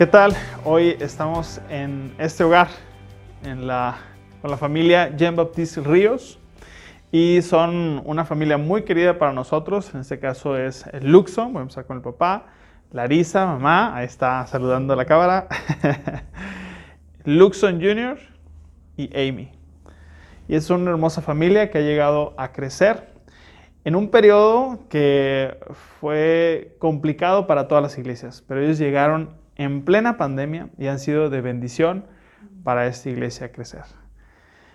¿Qué tal? Hoy estamos en este hogar en la, con la familia Jean Baptiste Ríos y son una familia muy querida para nosotros. En este caso es Luxon, voy a empezar con el papá, Larisa, mamá, ahí está saludando a la cámara, Luxon Jr. y Amy. Y es una hermosa familia que ha llegado a crecer en un periodo que fue complicado para todas las iglesias, pero ellos llegaron en plena pandemia y han sido de bendición para esta iglesia crecer.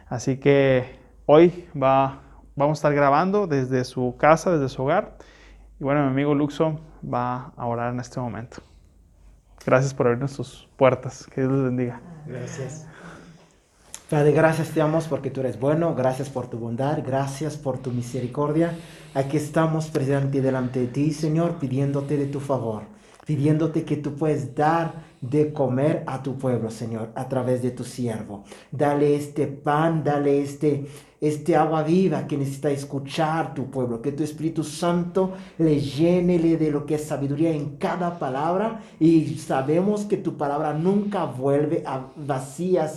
Así que hoy va, vamos a estar grabando desde su casa, desde su hogar. Y bueno, mi amigo Luxo va a orar en este momento. Gracias por abrirnos sus puertas. Que Dios les bendiga. Gracias. Padre, gracias te damos porque tú eres bueno, gracias por tu bondad, gracias por tu misericordia. Aquí estamos presentes delante de ti, Señor, pidiéndote de tu favor, pidiéndote que tú puedes dar de comer a tu pueblo, Señor, a través de tu siervo. Dale este pan, dale este, este agua viva que necesita escuchar tu pueblo, que tu Espíritu Santo le llénele de lo que es sabiduría en cada palabra y sabemos que tu palabra nunca vuelve a vacía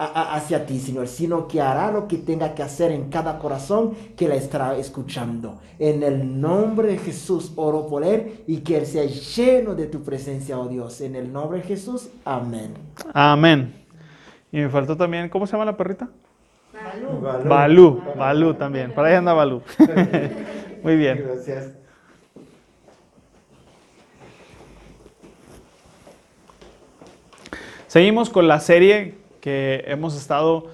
hacia ti, Señor, sino que hará lo que tenga que hacer en cada corazón que la estará escuchando. En el nombre de Jesús oro por él y que él sea lleno de tu presencia, oh Dios. En el nombre de Jesús, amén. Amén. Y me faltó también, ¿cómo se llama la perrita? Balú. Balú, Balú también. Para ahí anda Balú. Muy bien. Gracias. Seguimos con la serie que hemos estado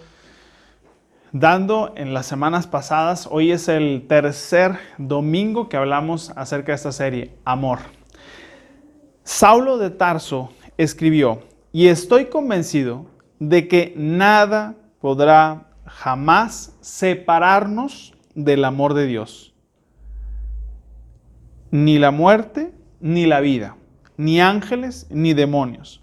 dando en las semanas pasadas. Hoy es el tercer domingo que hablamos acerca de esta serie, Amor. Saulo de Tarso escribió, y estoy convencido de que nada podrá jamás separarnos del amor de Dios. Ni la muerte, ni la vida, ni ángeles, ni demonios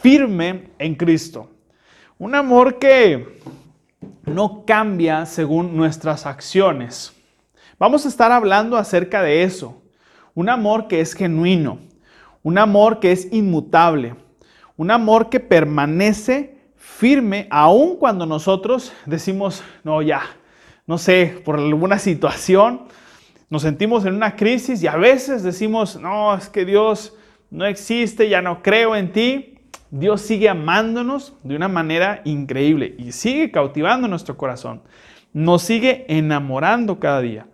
firme en Cristo. Un amor que no cambia según nuestras acciones. Vamos a estar hablando acerca de eso. Un amor que es genuino, un amor que es inmutable, un amor que permanece firme aun cuando nosotros decimos, no, ya, no sé, por alguna situación, nos sentimos en una crisis y a veces decimos, no, es que Dios no existe, ya no creo en ti. Dios sigue amándonos de una manera increíble y sigue cautivando nuestro corazón. Nos sigue enamorando cada día.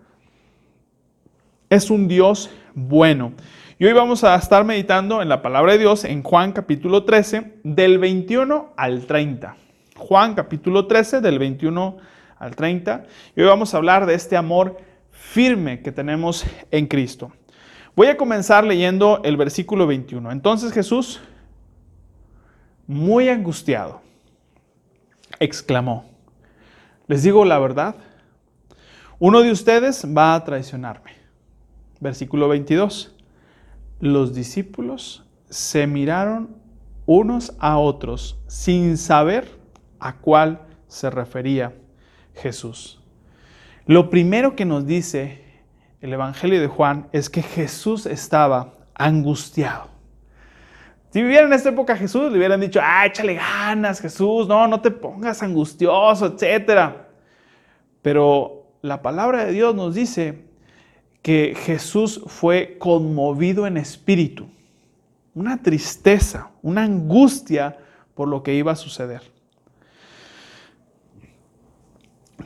Es un Dios bueno. Y hoy vamos a estar meditando en la palabra de Dios en Juan capítulo 13, del 21 al 30. Juan capítulo 13, del 21 al 30. Y hoy vamos a hablar de este amor firme que tenemos en Cristo. Voy a comenzar leyendo el versículo 21. Entonces Jesús muy angustiado, exclamó, les digo la verdad, uno de ustedes va a traicionarme. Versículo 22. Los discípulos se miraron unos a otros sin saber a cuál se refería Jesús. Lo primero que nos dice el Evangelio de Juan es que Jesús estaba angustiado. Si vivieran en esta época Jesús, le hubieran dicho, ah, échale ganas, Jesús, no, no te pongas angustioso, etc. Pero la palabra de Dios nos dice que Jesús fue conmovido en espíritu, una tristeza, una angustia por lo que iba a suceder.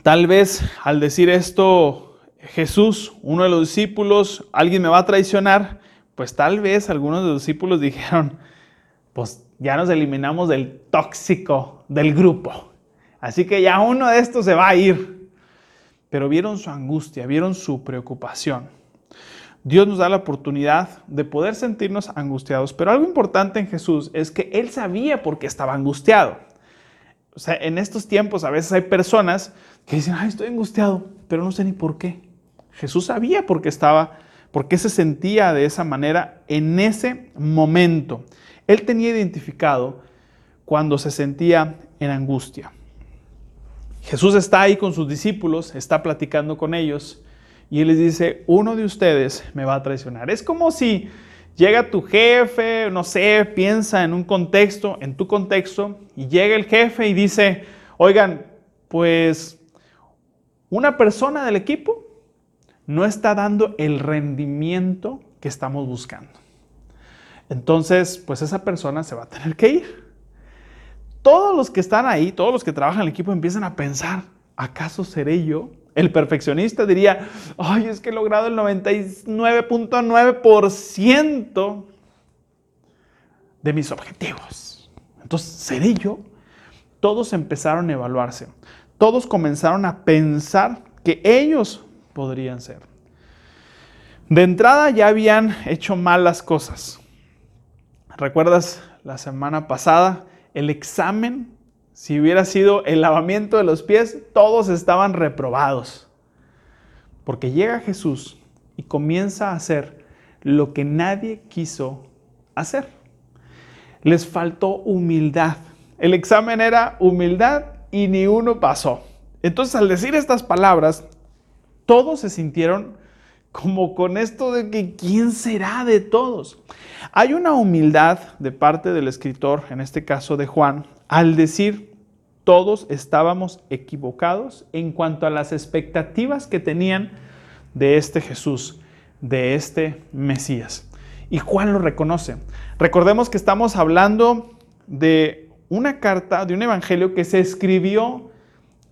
Tal vez al decir esto, Jesús, uno de los discípulos, alguien me va a traicionar, pues tal vez algunos de los discípulos dijeron, pues ya nos eliminamos del tóxico del grupo. Así que ya uno de estos se va a ir. Pero vieron su angustia, vieron su preocupación. Dios nos da la oportunidad de poder sentirnos angustiados, pero algo importante en Jesús es que Él sabía por qué estaba angustiado. O sea, en estos tiempos a veces hay personas que dicen, ay, estoy angustiado, pero no sé ni por qué. Jesús sabía por qué estaba, por qué se sentía de esa manera en ese momento. Él tenía identificado cuando se sentía en angustia. Jesús está ahí con sus discípulos, está platicando con ellos y él les dice, uno de ustedes me va a traicionar. Es como si llega tu jefe, no sé, piensa en un contexto, en tu contexto, y llega el jefe y dice, oigan, pues una persona del equipo no está dando el rendimiento que estamos buscando. Entonces, pues esa persona se va a tener que ir. Todos los que están ahí, todos los que trabajan en el equipo empiezan a pensar, ¿acaso seré yo el perfeccionista diría, ay, es que he logrado el 99.9% de mis objetivos. Entonces, ¿seré yo? Todos empezaron a evaluarse. Todos comenzaron a pensar que ellos podrían ser. De entrada ya habían hecho mal las cosas. ¿Recuerdas la semana pasada? El examen si hubiera sido el lavamiento de los pies, todos estaban reprobados. Porque llega Jesús y comienza a hacer lo que nadie quiso hacer. Les faltó humildad. El examen era humildad y ni uno pasó. Entonces al decir estas palabras, todos se sintieron como con esto de que quién será de todos. Hay una humildad de parte del escritor, en este caso de Juan, al decir todos estábamos equivocados en cuanto a las expectativas que tenían de este Jesús, de este Mesías. ¿Y Juan lo reconoce? Recordemos que estamos hablando de una carta, de un evangelio que se escribió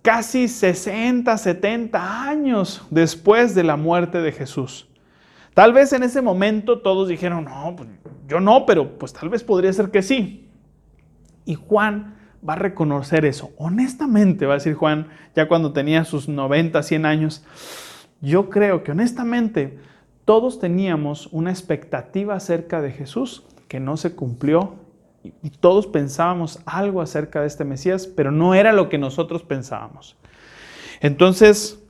casi 60, 70 años después de la muerte de Jesús. Tal vez en ese momento todos dijeron, no, pues yo no, pero pues tal vez podría ser que sí. Y Juan va a reconocer eso. Honestamente, va a decir Juan, ya cuando tenía sus 90, 100 años, yo creo que honestamente todos teníamos una expectativa acerca de Jesús que no se cumplió y todos pensábamos algo acerca de este Mesías, pero no era lo que nosotros pensábamos. Entonces,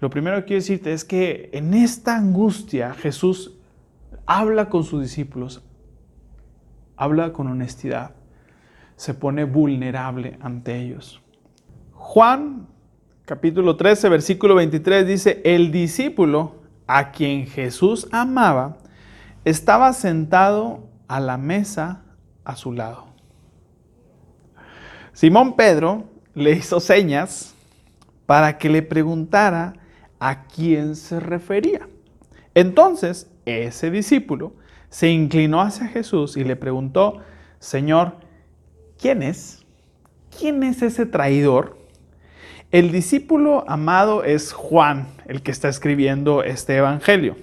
lo primero que quiero decirte es que en esta angustia Jesús habla con sus discípulos, habla con honestidad se pone vulnerable ante ellos. Juan capítulo 13, versículo 23 dice, el discípulo a quien Jesús amaba estaba sentado a la mesa a su lado. Simón Pedro le hizo señas para que le preguntara a quién se refería. Entonces, ese discípulo se inclinó hacia Jesús y le preguntó, Señor, ¿Quién es? ¿Quién es ese traidor? El discípulo amado es Juan, el que está escribiendo este evangelio.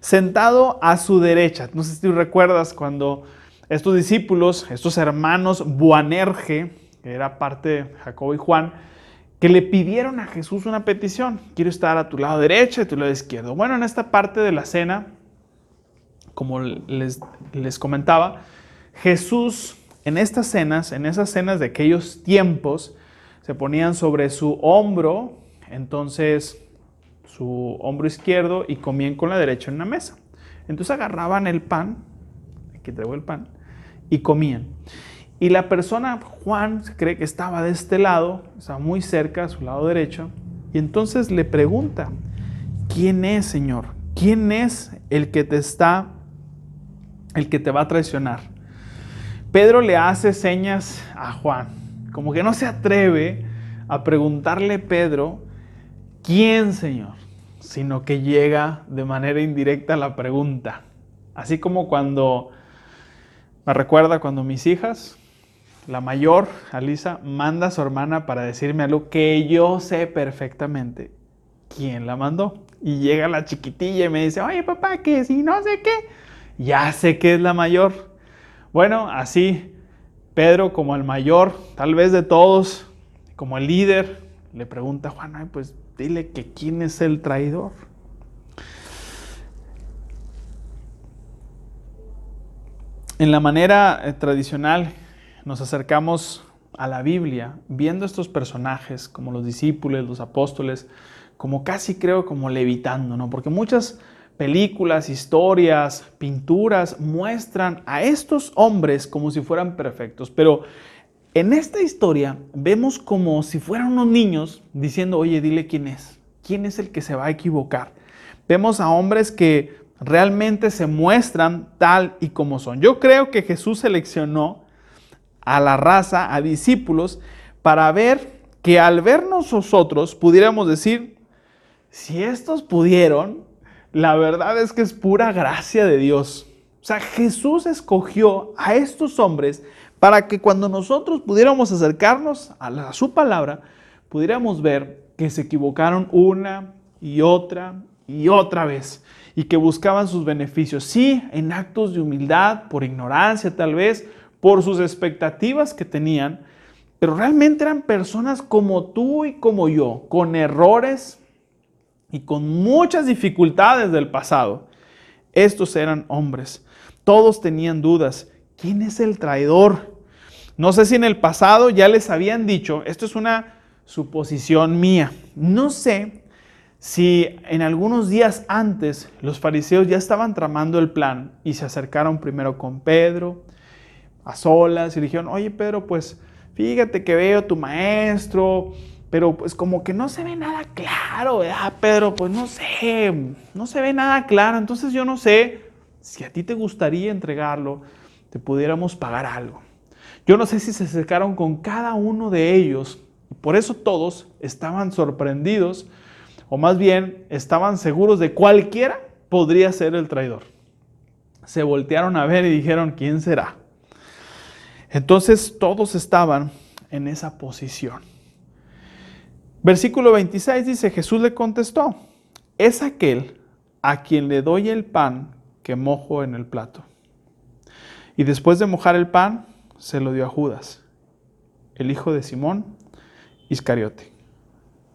Sentado a su derecha, no sé si tú recuerdas cuando estos discípulos, estos hermanos Buanerge, que era parte de Jacobo y Juan, que le pidieron a Jesús una petición. Quiero estar a tu lado derecho y a tu lado izquierdo. Bueno, en esta parte de la cena, como les, les comentaba, Jesús en estas cenas, en esas cenas de aquellos tiempos, se ponían sobre su hombro, entonces su hombro izquierdo y comían con la derecha en una mesa. Entonces agarraban el pan, aquí traigo el pan, y comían. Y la persona, Juan, cree que estaba de este lado, estaba muy cerca, a su lado derecho, y entonces le pregunta, ¿quién es, Señor? ¿Quién es el que te está, el que te va a traicionar? Pedro le hace señas a Juan, como que no se atreve a preguntarle Pedro, ¿quién, Señor? Sino que llega de manera indirecta la pregunta. Así como cuando, me recuerda cuando mis hijas, la mayor, Alisa, manda a su hermana para decirme algo que yo sé perfectamente. ¿Quién la mandó? Y llega la chiquitilla y me dice, oye papá, que si no sé qué, ya sé que es la mayor. Bueno, así Pedro como el mayor, tal vez de todos, como el líder, le pregunta a Juan, pues dile que quién es el traidor. En la manera eh, tradicional nos acercamos a la Biblia viendo estos personajes como los discípulos, los apóstoles, como casi creo como levitando, ¿no? Porque muchas películas, historias, pinturas muestran a estos hombres como si fueran perfectos, pero en esta historia vemos como si fueran unos niños diciendo, oye, dile quién es, quién es el que se va a equivocar. Vemos a hombres que realmente se muestran tal y como son. Yo creo que Jesús seleccionó a la raza, a discípulos, para ver que al vernos nosotros pudiéramos decir, si estos pudieron, la verdad es que es pura gracia de Dios. O sea, Jesús escogió a estos hombres para que cuando nosotros pudiéramos acercarnos a, su palabra, pudiéramos ver que se equivocaron una y otra y otra vez y que buscaban sus beneficios, sí, en actos de humildad, por ignorancia tal vez, por sus expectativas que tenían, pero realmente eran personas como tú y como yo, con errores y con muchas dificultades del pasado. Estos eran hombres. Todos tenían dudas. ¿Quién es el traidor? No sé si en el pasado ya les habían dicho, esto es una suposición mía, no sé si en algunos días antes los fariseos ya estaban tramando el plan y se acercaron primero con Pedro a solas y dijeron, oye Pedro, pues fíjate que veo tu maestro, pero pues como que no se ve nada claro, ¿verdad, Pedro? Pues no sé, no se ve nada claro, entonces yo no sé si a ti te gustaría entregarlo, te pudiéramos pagar algo. Yo no sé si se acercaron con cada uno de ellos, y por eso todos estaban sorprendidos, o más bien estaban seguros de cualquiera podría ser el traidor. Se voltearon a ver y dijeron, ¿quién será? Entonces todos estaban en esa posición. Versículo 26 dice, Jesús le contestó, es aquel a quien le doy el pan que mojo en el plato. Y después de mojar el pan, se lo dio a Judas, el hijo de Simón Iscariote.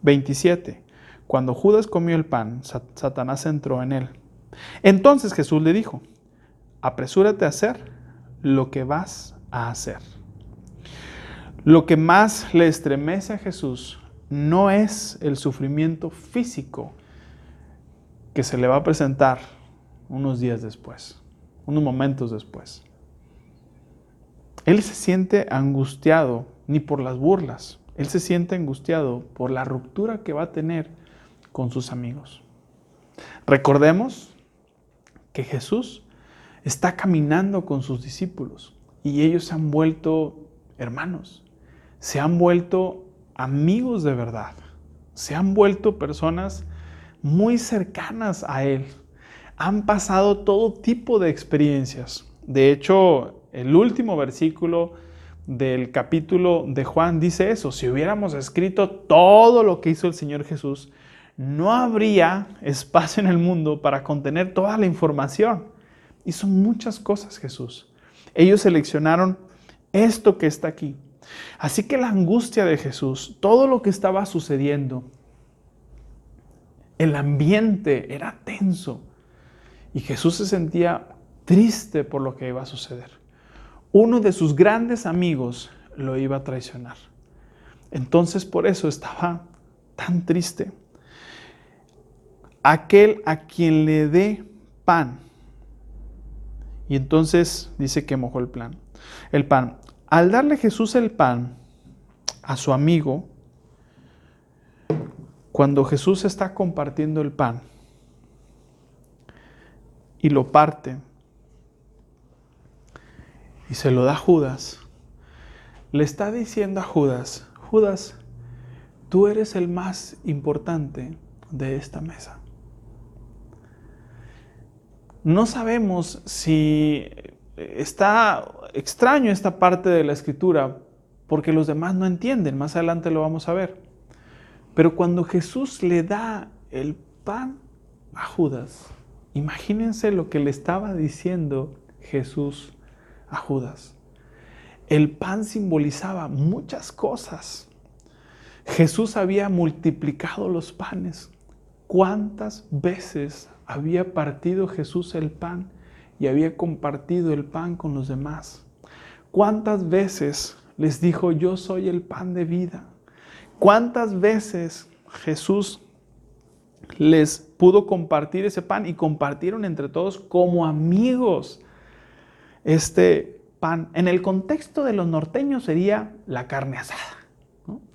27. Cuando Judas comió el pan, Satanás entró en él. Entonces Jesús le dijo, apresúrate a hacer lo que vas a hacer. Lo que más le estremece a Jesús no es el sufrimiento físico que se le va a presentar unos días después, unos momentos después. Él se siente angustiado ni por las burlas, él se siente angustiado por la ruptura que va a tener con sus amigos. Recordemos que Jesús está caminando con sus discípulos y ellos se han vuelto hermanos, se han vuelto amigos de verdad, se han vuelto personas muy cercanas a Él, han pasado todo tipo de experiencias. De hecho, el último versículo del capítulo de Juan dice eso, si hubiéramos escrito todo lo que hizo el Señor Jesús, no habría espacio en el mundo para contener toda la información. Hizo muchas cosas Jesús. Ellos seleccionaron esto que está aquí. Así que la angustia de Jesús, todo lo que estaba sucediendo, el ambiente era tenso y Jesús se sentía triste por lo que iba a suceder. Uno de sus grandes amigos lo iba a traicionar. Entonces por eso estaba tan triste. Aquel a quien le dé pan. Y entonces dice que mojó el plan. El pan. Al darle Jesús el pan a su amigo, cuando Jesús está compartiendo el pan y lo parte y se lo da a Judas, le está diciendo a Judas, Judas, tú eres el más importante de esta mesa. No sabemos si está extraño esta parte de la escritura porque los demás no entienden, más adelante lo vamos a ver. Pero cuando Jesús le da el pan a Judas, imagínense lo que le estaba diciendo Jesús a Judas. El pan simbolizaba muchas cosas. Jesús había multiplicado los panes. ¿Cuántas veces había partido Jesús el pan y había compartido el pan con los demás. ¿Cuántas veces les dijo, yo soy el pan de vida? ¿Cuántas veces Jesús les pudo compartir ese pan y compartieron entre todos como amigos este pan? En el contexto de los norteños sería la carne asada.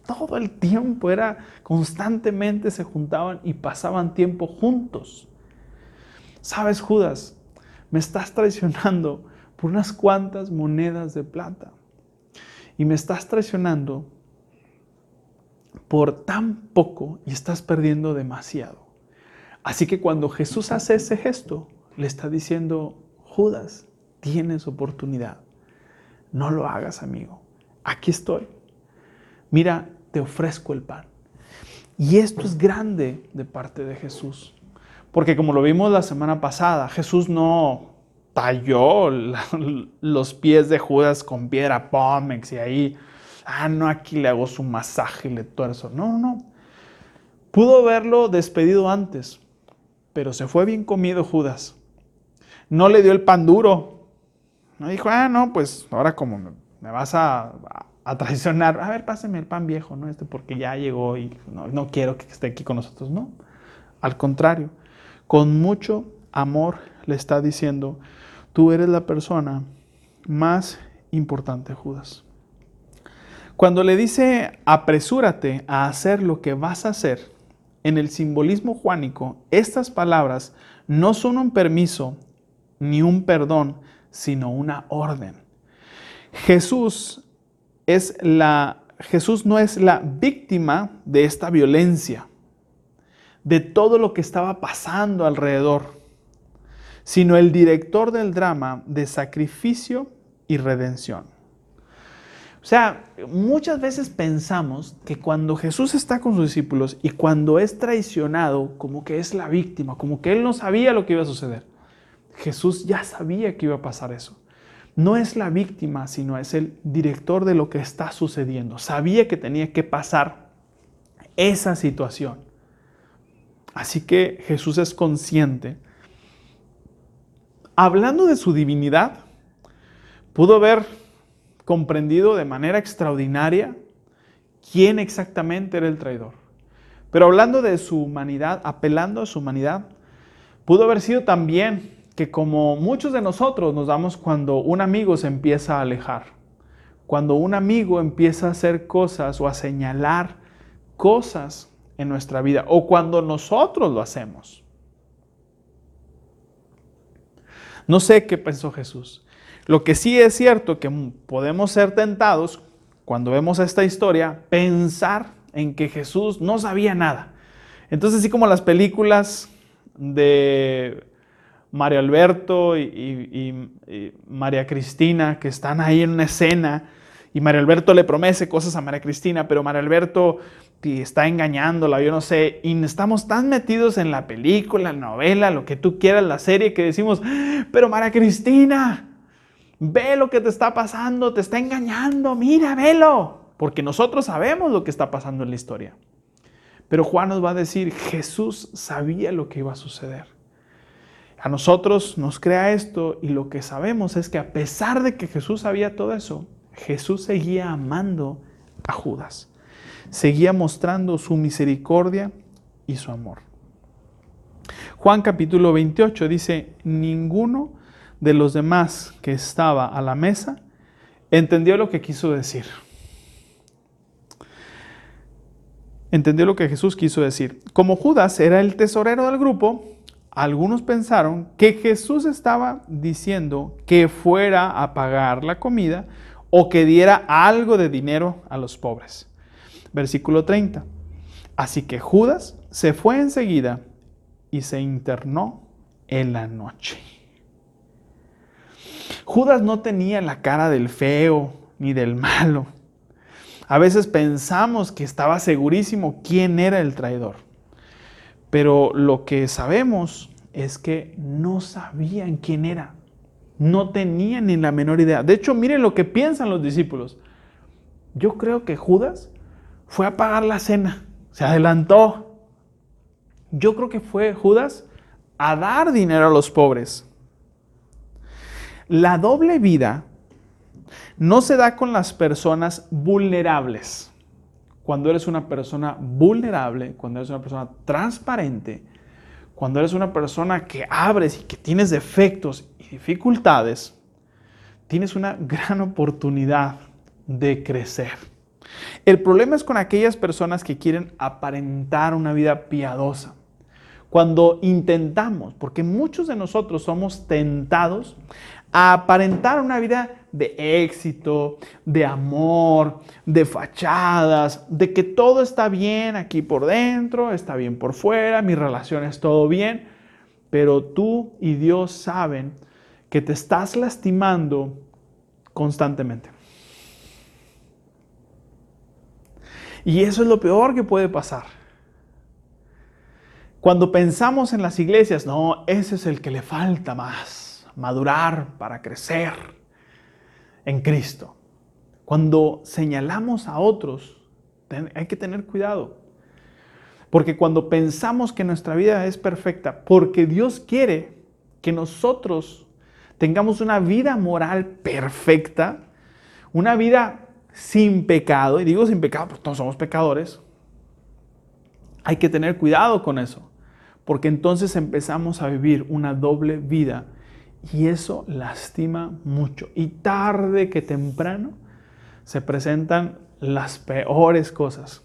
Todo el tiempo era, constantemente se juntaban y pasaban tiempo juntos. ¿Sabes, Judas? Me estás traicionando por unas cuantas monedas de plata. Y me estás traicionando por tan poco y estás perdiendo demasiado. Así que cuando Jesús hace ese gesto, le está diciendo, Judas, tienes oportunidad. No lo hagas, amigo. Aquí estoy. Mira, te ofrezco el pan. Y esto es grande de parte de Jesús. Porque como lo vimos la semana pasada, Jesús no talló los pies de Judas con piedra pómex y ahí, ah, no, aquí le hago su masaje y le tuerzo. No, no. Pudo haberlo despedido antes, pero se fue bien comido Judas. No le dio el pan duro. No dijo, ah, no, pues ahora como me vas a, a traicionar, a ver, páseme el pan viejo, ¿no? Este porque ya llegó y no, no quiero que esté aquí con nosotros, no. Al contrario, con mucho amor le está diciendo, tú eres la persona más importante, Judas. Cuando le dice, apresúrate a hacer lo que vas a hacer, en el simbolismo juánico, estas palabras no son un permiso ni un perdón, sino una orden. Jesús es la Jesús no es la víctima de esta violencia, de todo lo que estaba pasando alrededor, sino el director del drama de sacrificio y redención. O sea, muchas veces pensamos que cuando Jesús está con sus discípulos y cuando es traicionado, como que es la víctima, como que él no sabía lo que iba a suceder. Jesús ya sabía que iba a pasar eso no es la víctima, sino es el director de lo que está sucediendo. Sabía que tenía que pasar esa situación. Así que Jesús es consciente. Hablando de su divinidad, pudo haber comprendido de manera extraordinaria quién exactamente era el traidor. Pero hablando de su humanidad, apelando a su humanidad, pudo haber sido también que como muchos de nosotros nos damos cuando un amigo se empieza a alejar, cuando un amigo empieza a hacer cosas o a señalar cosas en nuestra vida, o cuando nosotros lo hacemos. No sé qué pensó Jesús. Lo que sí es cierto que podemos ser tentados cuando vemos esta historia, pensar en que Jesús no sabía nada. Entonces, así como las películas de Mario Alberto y, María Cristina, que están ahí en una escena, y Mario Alberto le promete cosas a María Cristina, pero Mario Alberto está engañándola, yo no sé, y estamos tan metidos en la película, la novela, lo que tú quieras, la serie, que decimos, pero María Cristina, ve lo que te está pasando, te está engañando, mira, velo, porque nosotros sabemos lo que está pasando en la historia. Pero Juan nos va a decir, Jesús sabía lo que iba a suceder. A nosotros nos crea esto y lo que sabemos es que a pesar de que Jesús sabía todo eso, Jesús seguía amando a Judas. Seguía mostrando su misericordia y su amor. Juan capítulo 28 dice, ninguno de los demás que estaba a la mesa entendió lo que quiso decir. Entendió lo que Jesús quiso decir. Como Judas era el tesorero del grupo, algunos pensaron que Jesús estaba diciendo que fuera a pagar la comida o que diera algo de dinero a los pobres. Versículo 30. Así que Judas se fue enseguida y se internó en la noche. Judas no tenía la cara del feo ni del malo. A veces pensamos que estaba segurísimo quién era el traidor. Pero lo que sabemos es que no sabían quién era. No tenían ni la menor idea. De hecho, miren lo que piensan los discípulos. Yo creo que Judas fue a pagar la cena. Se adelantó. Yo creo que fue Judas a dar dinero a los pobres. La doble vida no se da con las personas vulnerables. Cuando eres una persona vulnerable, cuando eres una persona transparente, cuando eres una persona que abres y que tienes defectos y dificultades, tienes una gran oportunidad de crecer. El problema es con aquellas personas que quieren aparentar una vida piadosa. Cuando intentamos, porque muchos de nosotros somos tentados a aparentar una vida de éxito, de amor, de fachadas, de que todo está bien aquí por dentro, está bien por fuera, mi relación es todo bien, pero tú y Dios saben que te estás lastimando constantemente. Y eso es lo peor que puede pasar. Cuando pensamos en las iglesias, no, ese es el que le falta más, madurar para crecer en Cristo. Cuando señalamos a otros, hay que tener cuidado. Porque cuando pensamos que nuestra vida es perfecta, porque Dios quiere que nosotros tengamos una vida moral perfecta, una vida sin pecado, y digo sin pecado porque todos somos pecadores, hay que tener cuidado con eso, porque entonces empezamos a vivir una doble vida y eso lastima mucho. Y tarde que temprano se presentan las peores cosas.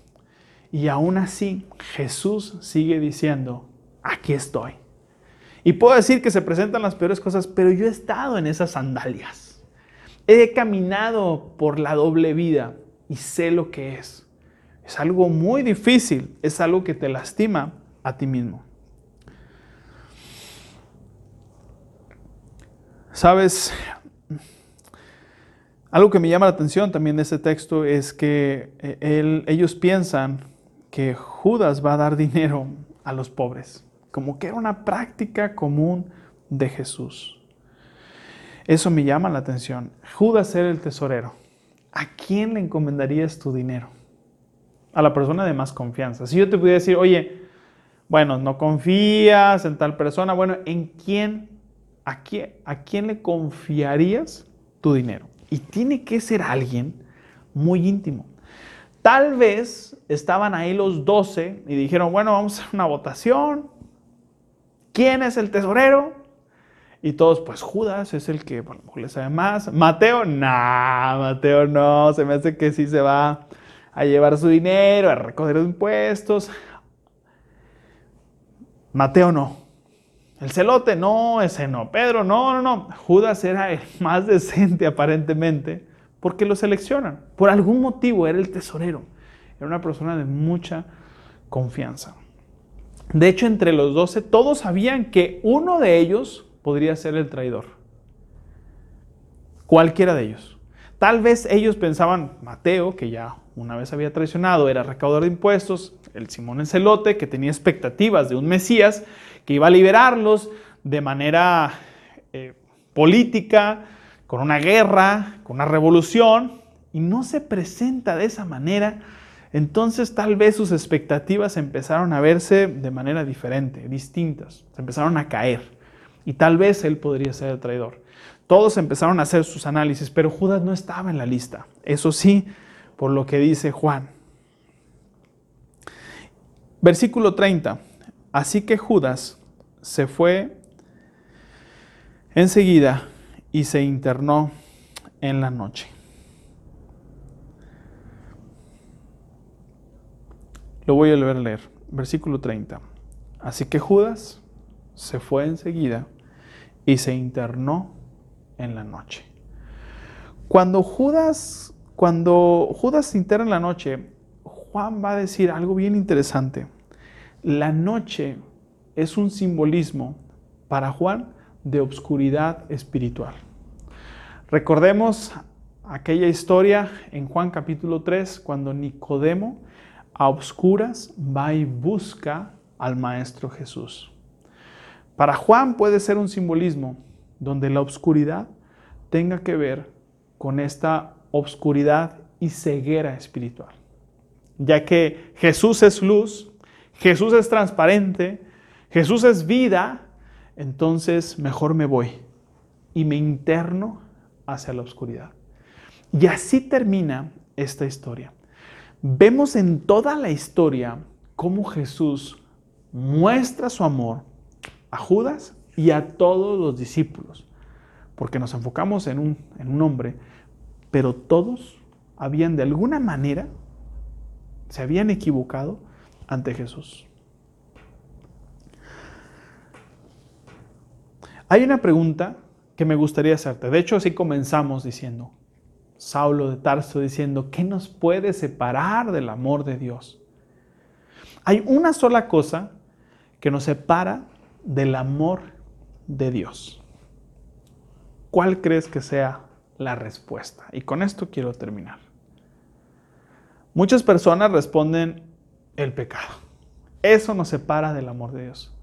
Y aún así Jesús sigue diciendo, aquí estoy. Y puedo decir que se presentan las peores cosas, pero yo he estado en esas sandalias. He caminado por la doble vida y sé lo que es. Es algo muy difícil, es algo que te lastima a ti mismo. Sabes, algo que me llama la atención también de este texto es que eh, ellos piensan que Judas va a dar dinero a los pobres como que era una práctica común de Jesús. Eso me llama la atención. Judas era el tesorero. ¿A quién le encomendarías tu dinero? A la persona de más confianza. Si yo te pudiera decir, oye, bueno, no confías en tal persona, bueno, ¿en quién, a quién, a quién le confiarías tu dinero? Y tiene que ser alguien muy íntimo. Tal vez estaban ahí los doce y dijeron, bueno, vamos a una votación, ¿Quién es el tesorero? Y todos, pues Judas es el que bueno, le sabe más. Mateo, nah, Mateo no, se me hace que sí se va a llevar su dinero, a recoger impuestos. Mateo no. El celote, no, ese no. Pedro, no, no, no. Judas era el más decente aparentemente porque lo seleccionan. Por algún motivo era el tesorero. Era una persona de mucha confianza. De hecho, entre los doce, todos sabían que uno de ellos podría ser el traidor. Cualquiera de ellos. Tal vez ellos pensaban, Mateo, que ya una vez había traicionado, era recaudador de impuestos, el Simón Encelote, que tenía expectativas de un Mesías, que iba a liberarlos de manera eh, política, con una guerra, con una revolución, y no se presenta de esa manera entonces tal vez sus expectativas empezaron a verse de manera diferente, distintas, se empezaron a caer y tal vez él podría ser el traidor. Todos empezaron a hacer sus análisis, pero Judas no estaba en la lista. Eso sí, por lo que dice Juan. Versículo 30. Así que Judas se fue enseguida y se internó en la noche. Lo voy a a leer. Versículo 30. Así que Judas se fue enseguida y se internó en la noche. Cuando Judas, cuando Judas se interna en la noche, Juan va a decir algo bien interesante. La noche es un simbolismo para Juan de obscuridad espiritual. Recordemos aquella historia en Juan capítulo 3, cuando Nicodemo a obscuras va y busca al Maestro Jesús. Para Juan puede ser un simbolismo donde la obscuridad tenga que ver con esta obscuridad y ceguera espiritual. Ya que Jesús es luz, Jesús es transparente, Jesús es vida, entonces mejor me voy. y me interno hacia la oscuridad. Y así termina esta historia. Vemos en toda la historia cómo Jesús muestra su amor a Judas y a todos los discípulos, porque nos enfocamos en un, en un hombre, pero todos habían de alguna manera, se habían equivocado ante Jesús. Hay una pregunta que me gustaría hacerte. De hecho, así comenzamos diciendo, Saulo de Tarso diciendo, ¿qué nos puede separar del amor de Dios? Hay una sola cosa que nos separa del amor de Dios. ¿Cuál crees que sea la respuesta? Y con esto quiero terminar. Muchas personas responden el pecado. Eso nos separa del amor de Dios.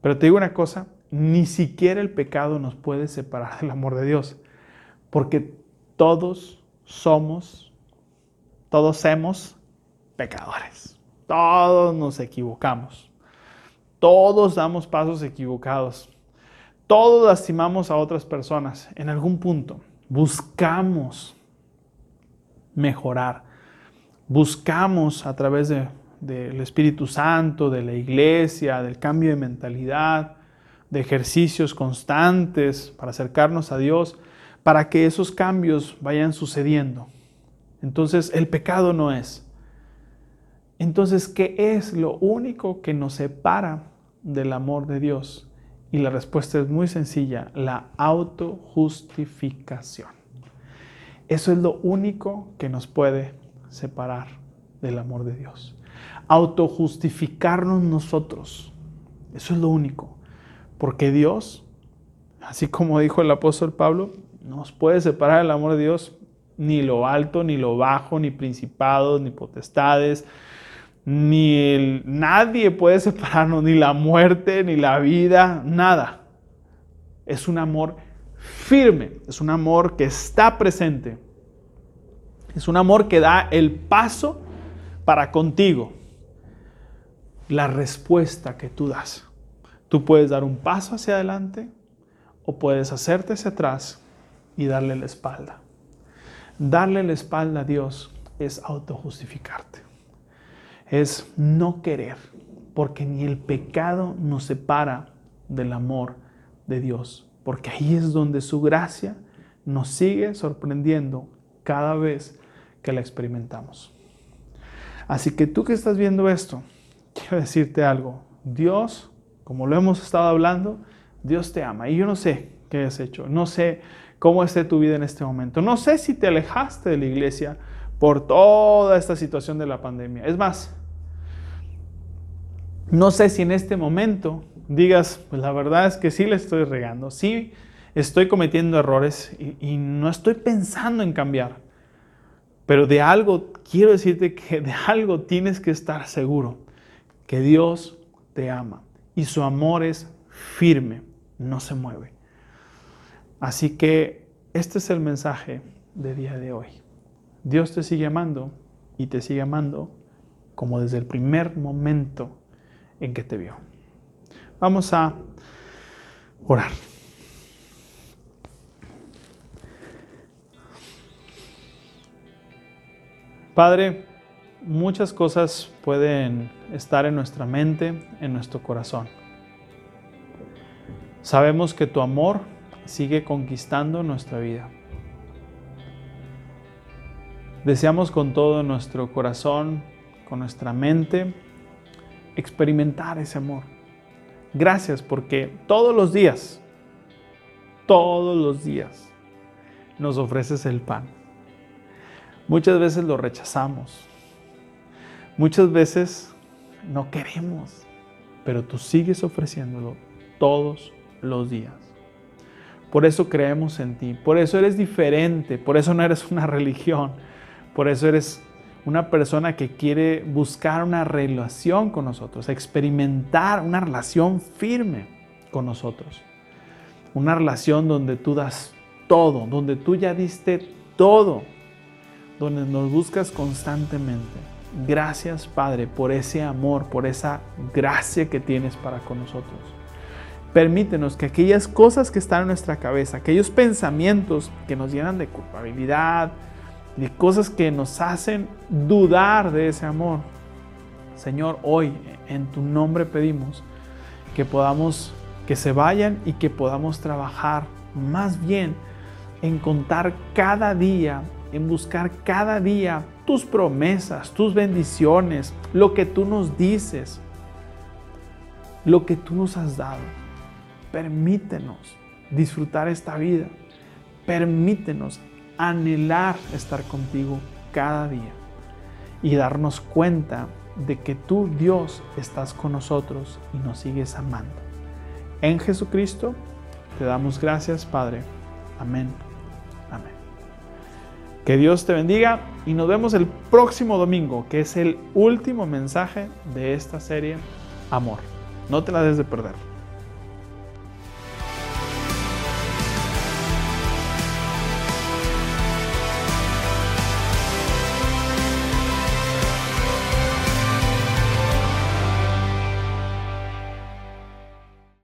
Pero te digo una cosa, ni siquiera el pecado nos puede separar del amor de Dios, porque todos somos, todos somos pecadores. Todos nos equivocamos. Todos damos pasos equivocados. Todos lastimamos a otras personas en algún punto. Buscamos mejorar. Buscamos a través del Espíritu Santo, de la iglesia, del cambio de mentalidad, de ejercicios constantes para acercarnos a Dios, para que esos cambios vayan sucediendo. Entonces el pecado no es. Entonces, ¿qué es lo único que nos separa del amor de Dios? Y la respuesta es muy sencilla, la autojustificación. Eso es lo único que nos puede separar del amor de Dios. Autojustificarnos nosotros. Eso es lo único. Porque Dios, así como dijo el apóstol Pablo, nos puede separar del amor de Dios ni lo alto, ni lo bajo, ni principados, ni potestades, ni el, nadie puede separarnos, ni la muerte, ni la vida, nada. Es un amor firme, es un amor que está presente, es un amor que da el paso para contigo, la respuesta que tú das. Tú puedes dar un paso hacia adelante o puedes hacerte hacia atrás y darle la espalda. Darle la espalda a Dios es autojustificarte. Es no querer, porque ni el pecado nos separa del amor de Dios, porque ahí es donde su gracia nos sigue sorprendiendo cada vez que la experimentamos. Así que tú que estás viendo esto, quiero decirte algo. Dios como lo hemos estado hablando, Dios te ama. Y yo no sé qué has hecho, no sé cómo esté tu vida en este momento, no sé si te alejaste de la iglesia por toda esta situación de la pandemia. Es más, no sé si en este momento digas, pues la verdad es que sí le estoy regando, sí estoy cometiendo errores y, y no estoy pensando en cambiar. Pero de algo, quiero decirte que de algo tienes que estar seguro, que Dios te ama y su amor es firme, no se mueve. Así que este es el mensaje de día de hoy. Dios te sigue amando y te sigue amando como desde el primer momento en que te vio. Vamos a orar. Padre, muchas cosas pueden estar en nuestra mente, en nuestro corazón. Sabemos que tu amor sigue conquistando nuestra vida. Deseamos con todo nuestro corazón, con nuestra mente, experimentar ese amor. Gracias porque todos los días, todos los días, nos ofreces el pan. Muchas veces lo rechazamos, Muchas veces no queremos, pero tú sigues ofreciéndolo todos los días. Por eso creemos en ti, por eso eres diferente, por eso no eres una religión, por eso eres una persona que quiere buscar una relación con nosotros, experimentar una relación firme con nosotros. Una relación donde tú das todo, donde tú ya diste todo, donde nos buscas constantemente. Gracias, Padre, por ese amor, por esa gracia que tienes para con nosotros. Permítenos que aquellas cosas que están en nuestra cabeza, aquellos pensamientos que nos llenan de culpabilidad, de cosas que nos hacen dudar de ese amor, Señor, hoy en tu nombre pedimos que podamos, que se vayan y que podamos trabajar más bien en contar cada día, en buscar cada día tus promesas, tus bendiciones, lo que tú nos dices, lo que tú nos has dado. Permítenos disfrutar esta vida. Permítenos anhelar estar contigo cada día y darnos cuenta de que tú, Dios, estás con nosotros y nos sigues amando. En Jesucristo te damos gracias, Padre. Amén. Amén. Que Dios te bendiga y nos vemos el próximo domingo, que es el último mensaje de esta serie, Amor. No te la des de perder.